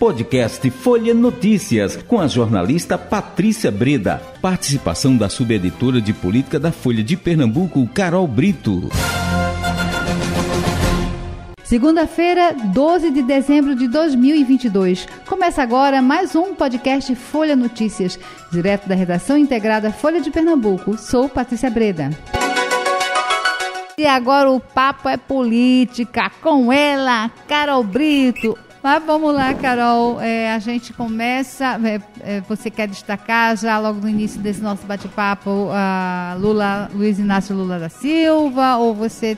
Podcast Folha Notícias, com a jornalista Patrícia Breda. Participação da subeditora de política da Folha de Pernambuco, Carol Brito. Segunda-feira, 12 de dezembro de 2022. Começa agora mais um podcast Folha Notícias, direto da redação integrada Folha de Pernambuco. Sou Patrícia Breda. E agora o papo é política com ela, Carol Brito. Mas vamos lá, Carol. É, a gente começa. É, é, você quer destacar já logo no início desse nosso bate-papo a Lula, Luiz Inácio Lula da Silva, ou você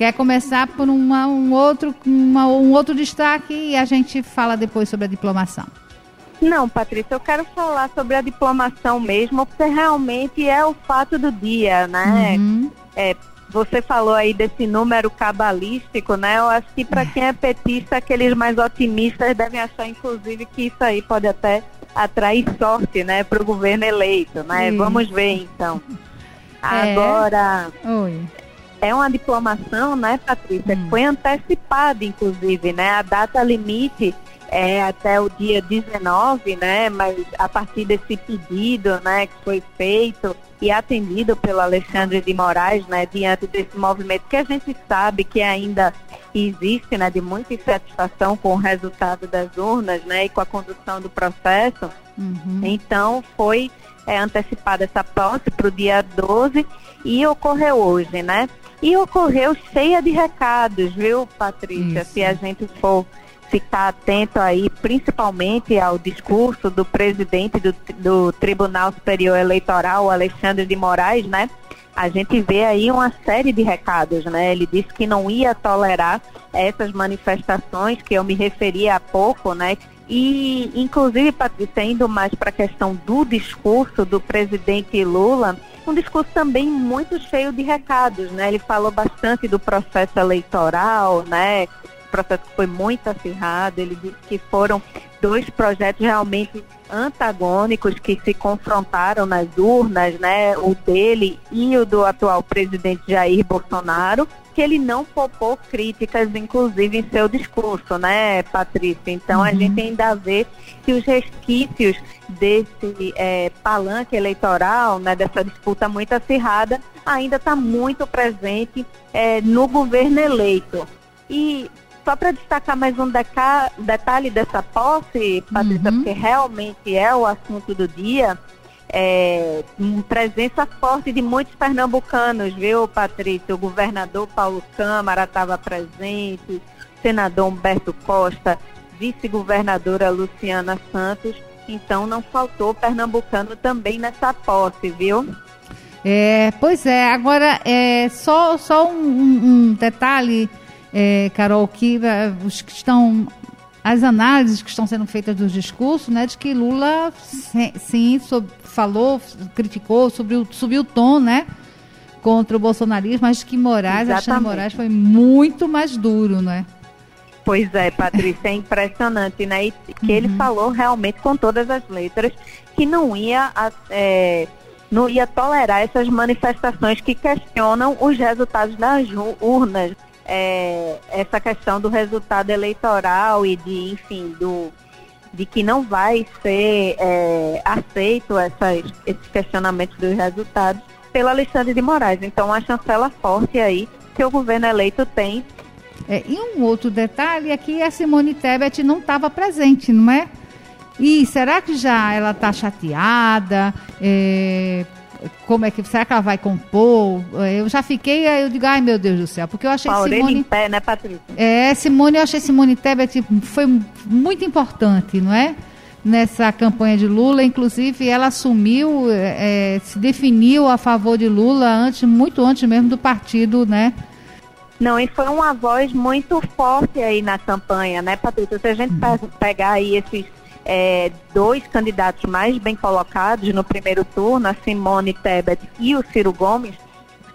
Quer começar por uma, um, outro, uma, um outro destaque e a gente fala depois sobre a diplomação. Não, Patrícia, eu quero falar sobre a diplomação mesmo, porque realmente é o fato do dia, né? Uhum. É, você falou aí desse número cabalístico, né? Eu acho que para quem é petista, aqueles mais otimistas devem achar, inclusive, que isso aí pode até atrair sorte, né, para o governo eleito, né? Sim. Vamos ver então. É. Agora, Oi é uma diplomação, né, Patrícia, hum. foi antecipada, inclusive, né? A data limite é até o dia 19, né? Mas a partir desse pedido, né, que foi feito e atendido pelo Alexandre de Moraes, né, diante desse movimento que a gente sabe que ainda existe, né, de muita insatisfação com o resultado das urnas, né, e com a condução do processo. Uhum. Então, foi é, antecipada essa posse para o dia 12 e ocorreu hoje, né? E ocorreu cheia de recados, viu, Patrícia? Isso. Se a gente for ficar atento aí, principalmente ao discurso do presidente do, do Tribunal Superior Eleitoral, Alexandre de Moraes, né? A gente vê aí uma série de recados, né? Ele disse que não ia tolerar essas manifestações que eu me referi há pouco, né? E, inclusive, Patrícia, indo mais para a questão do discurso do presidente Lula, um discurso também muito cheio de recados, né? Ele falou bastante do processo eleitoral, né? Processo que foi muito acirrado, ele disse que foram dois projetos realmente antagônicos que se confrontaram nas urnas, né? O dele e o do atual presidente Jair Bolsonaro que ele não poupou críticas, inclusive em seu discurso, né, Patrícia? Então uhum. a gente ainda vê que os resquícios desse é, palanque eleitoral, né, dessa disputa muito acirrada, ainda está muito presente é, no governo eleito. E só para destacar mais um detalhe dessa posse, Patrícia, uhum. porque realmente é o assunto do dia, é, presença forte de muitos pernambucanos, viu, Patrícia? O governador Paulo Câmara estava presente, senador Humberto Costa, vice-governadora Luciana Santos. Então não faltou pernambucano também nessa posse, viu? É, pois é, agora é só, só um, um detalhe, é, Carol, que uh, os que estão as análises que estão sendo feitas dos discursos, né, de que Lula sim, sob, falou, criticou, subiu, subiu o tom, né, contra o bolsonarismo, mas que Moraes, Exatamente. Alexandre Moraes foi muito mais duro, né? Pois é, Patrícia, é impressionante, né? E que uhum. ele falou realmente com todas as letras que não ia, é, não ia tolerar essas manifestações que questionam os resultados das urnas é, essa questão do resultado eleitoral e de, enfim, do, de que não vai ser é, aceito essas, esses questionamentos dos resultados pelo Alexandre de Moraes. Então, uma chancela forte aí que o governo eleito tem. É, e um outro detalhe é que a Simone Tebet não estava presente, não é? E será que já ela está chateada? É, como é que será que ela vai compor? Eu já fiquei, eu digo, ai meu Deus do céu, porque eu achei Paulo Simone em pé, né, Patrícia? É, Simone, eu achei Simone Tebet foi muito importante, não é? Nessa campanha de Lula, inclusive ela assumiu, é, é, se definiu a favor de Lula antes, muito antes mesmo do partido, né? Não, e foi uma voz muito forte aí na campanha, né, Patrícia? Se a gente uhum. pegar aí esses é, dois candidatos mais bem colocados no primeiro turno, a Simone Tebet e o Ciro Gomes,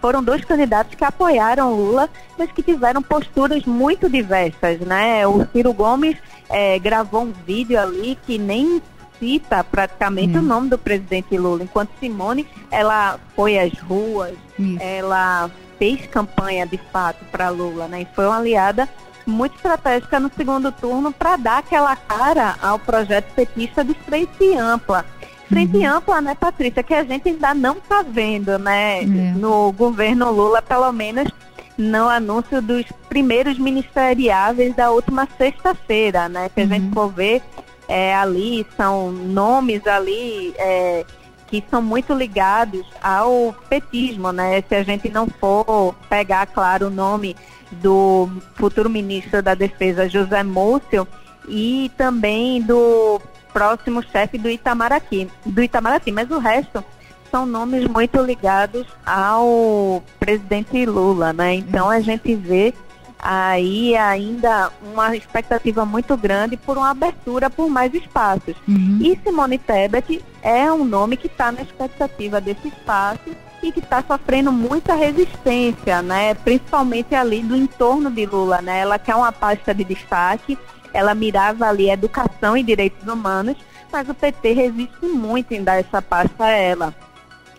foram dois candidatos que apoiaram Lula, mas que tiveram posturas muito diversas, né? O Ciro Gomes é, gravou um vídeo ali que nem cita praticamente hum. o nome do presidente Lula, enquanto Simone, ela foi às ruas, ela fez campanha de fato para Lula, né? E foi uma aliada muito estratégica no segundo turno para dar aquela cara ao projeto petista de frente ampla. Frente uhum. ampla, né, Patrícia, que a gente ainda não está vendo, né, é. no governo Lula, pelo menos no anúncio dos primeiros ministeriáveis da última sexta-feira, né, que a gente uhum. for ver é, ali, são nomes ali é, que são muito ligados ao petismo, né, se a gente não for pegar, claro, o nome do futuro ministro da Defesa, José Múcio, e também do próximo chefe do Itamaraty, do Itamaraty, mas o resto são nomes muito ligados ao presidente Lula, né? Então a gente vê aí ainda uma expectativa muito grande por uma abertura por mais espaços. Uhum. E Simone Tebet é um nome que está na expectativa desse espaço e que está sofrendo muita resistência, né? Principalmente ali do entorno de Lula, né? Ela quer uma pasta de destaque, ela mirava ali educação e direitos humanos, mas o PT resiste muito em dar essa pasta a ela.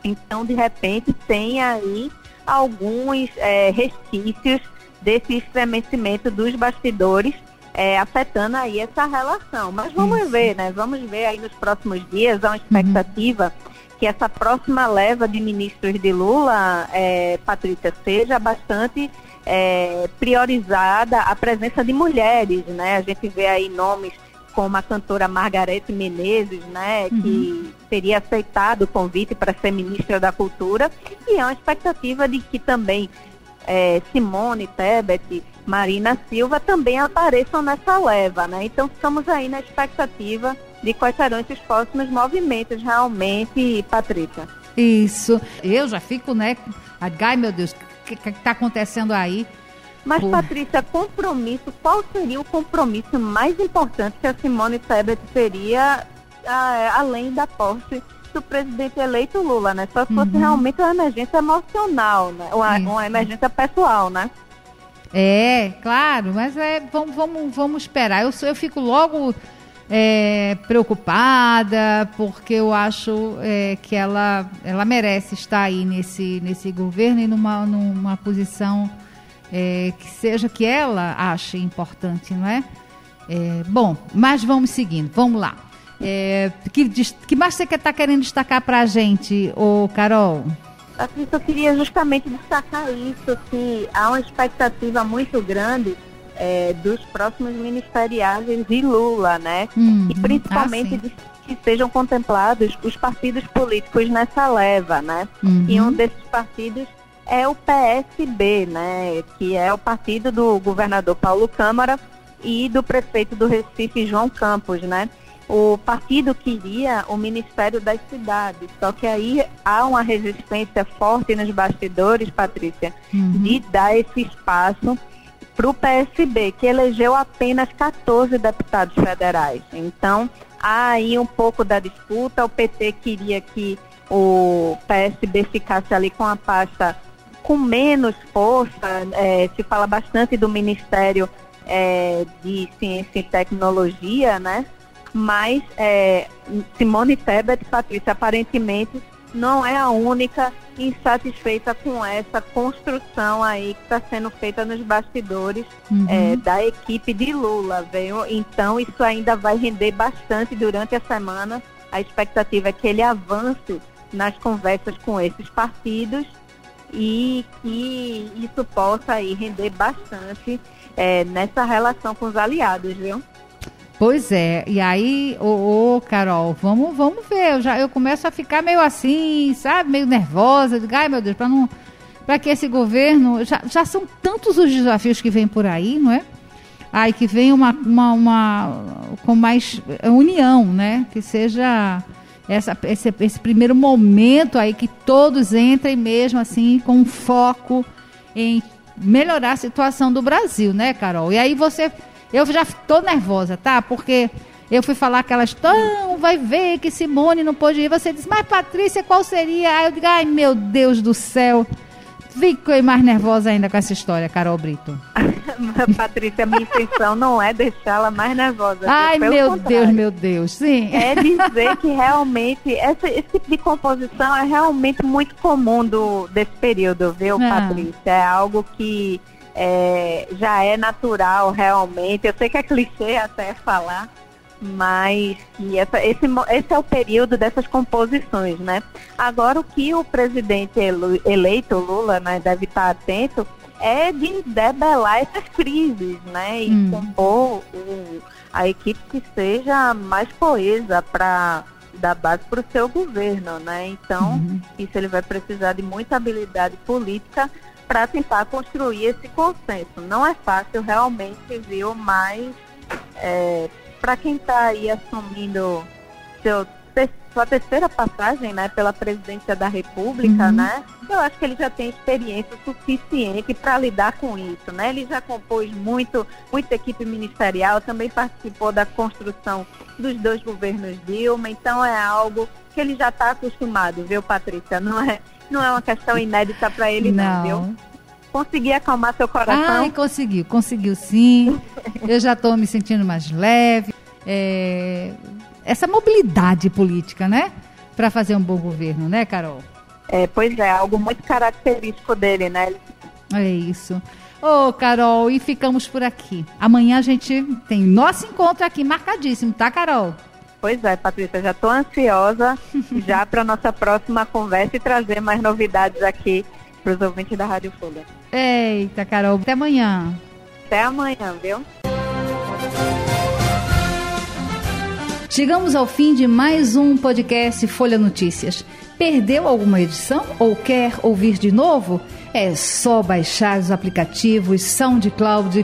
Então, de repente, tem aí alguns é, resquícios desse estremecimento dos bastidores é, afetando aí essa relação. Mas vamos Isso. ver, né? Vamos ver aí nos próximos dias, há uma expectativa uhum que essa próxima leva de ministros de Lula, é, Patrícia, seja bastante é, priorizada a presença de mulheres, né? A gente vê aí nomes como a cantora Margarete Menezes, né, uhum. que teria aceitado o convite para ser ministra da Cultura, e é uma expectativa de que também é, Simone Tebet, Marina Silva também apareçam nessa leva, né? Então estamos aí na expectativa de quais serão esses próximos movimentos realmente, Patrícia. Isso. Eu já fico, né? Ai, meu Deus, o que está acontecendo aí? Mas, Por... Patrícia, compromisso, qual seria o compromisso mais importante que a Simone Tebet teria além da posse do presidente eleito Lula, né? Só se fosse uhum. realmente uma emergência emocional, né? Uma, uma emergência pessoal, né? É, claro, mas é, vamos, vamos, vamos esperar. Eu, eu fico logo é, preocupada, porque eu acho é, que ela, ela merece estar aí nesse, nesse governo e numa, numa posição é, que seja que ela ache importante, não é? é bom, mas vamos seguindo, vamos lá. É, que, que mais você está querendo destacar para a gente, ô Carol? Assim, eu queria justamente destacar isso, que há uma expectativa muito grande é, dos próximos ministeriais de Lula, né? Uhum. E principalmente ah, de, que sejam contemplados os partidos políticos nessa leva, né? Uhum. E um desses partidos é o PSB, né? Que é o partido do governador Paulo Câmara e do prefeito do Recife, João Campos, né? O partido queria o Ministério das Cidades, só que aí há uma resistência forte nos bastidores, Patrícia, uhum. de dar esse espaço para o PSB, que elegeu apenas 14 deputados federais. Então, há aí um pouco da disputa. O PT queria que o PSB ficasse ali com a pasta com menos força. É, se fala bastante do Ministério é, de Ciência e Tecnologia, né? Mas é, Simone Tebet, Patrícia, aparentemente não é a única insatisfeita com essa construção aí que está sendo feita nos bastidores uhum. é, da equipe de Lula, veio. Então isso ainda vai render bastante durante a semana. A expectativa é que ele avance nas conversas com esses partidos e que isso possa aí render bastante é, nessa relação com os aliados, viu? Pois é, e aí, ô, ô, Carol, vamos, vamos ver. Eu já eu começo a ficar meio assim, sabe, meio nervosa. Digo, ai meu Deus, para não, para que esse governo já, já são tantos os desafios que vêm por aí, não é? Ai, que venha uma, uma, uma com mais união, né? Que seja essa, esse, esse primeiro momento aí que todos entrem mesmo assim com foco em melhorar a situação do Brasil, né, Carol? E aí você eu já estou nervosa, tá? Porque eu fui falar que elas estão, vai ver que Simone não pôde ir. Você disse, mas Patrícia, qual seria? Aí eu digo, ai meu Deus do céu. Fiquei mais nervosa ainda com essa história, Carol Brito. Patrícia, minha intenção não é deixá-la mais nervosa. Ai, meu contrário. Deus, meu Deus, sim. É dizer que realmente essa, esse tipo de composição é realmente muito comum do, desse período, viu, ah. Patrícia? É algo que é, já é natural realmente. Eu sei que é clichê até falar, mas que essa, esse, esse é o período dessas composições, né? Agora o que o presidente eleito, Lula, né, deve estar atento é de debelar essas crises, né? E hum. compor a equipe que seja mais coesa para dar base para o seu governo, né? Então, uhum. isso ele vai precisar de muita habilidade política para tentar construir esse consenso. Não é fácil realmente, viu? Mas é, para quem está aí assumindo seu, sua terceira passagem né, pela presidência da República, uhum. né? Eu acho que ele já tem experiência suficiente para lidar com isso, né? Ele já compôs muito, muita equipe ministerial, também participou da construção dos dois governos Dilma, então é algo que ele já está acostumado, viu, Patrícia? Não é, não é uma questão inédita para ele, não, não viu? Consegui acalmar seu coração? Ai, conseguiu, conseguiu sim. Eu já estou me sentindo mais leve. É... Essa mobilidade política, né? Para fazer um bom governo, né, Carol? É, pois é, algo muito característico dele, né? É isso. Ô, oh, Carol, e ficamos por aqui. Amanhã a gente tem nosso encontro aqui marcadíssimo, tá, Carol? Pois é, Patrícia, já estou ansiosa já para nossa próxima conversa e trazer mais novidades aqui para os ouvintes da Rádio Folha. Eita, Carol, até amanhã. Até amanhã, viu? Chegamos ao fim de mais um podcast Folha Notícias. Perdeu alguma edição ou quer ouvir de novo? É só baixar os aplicativos SoundCloud,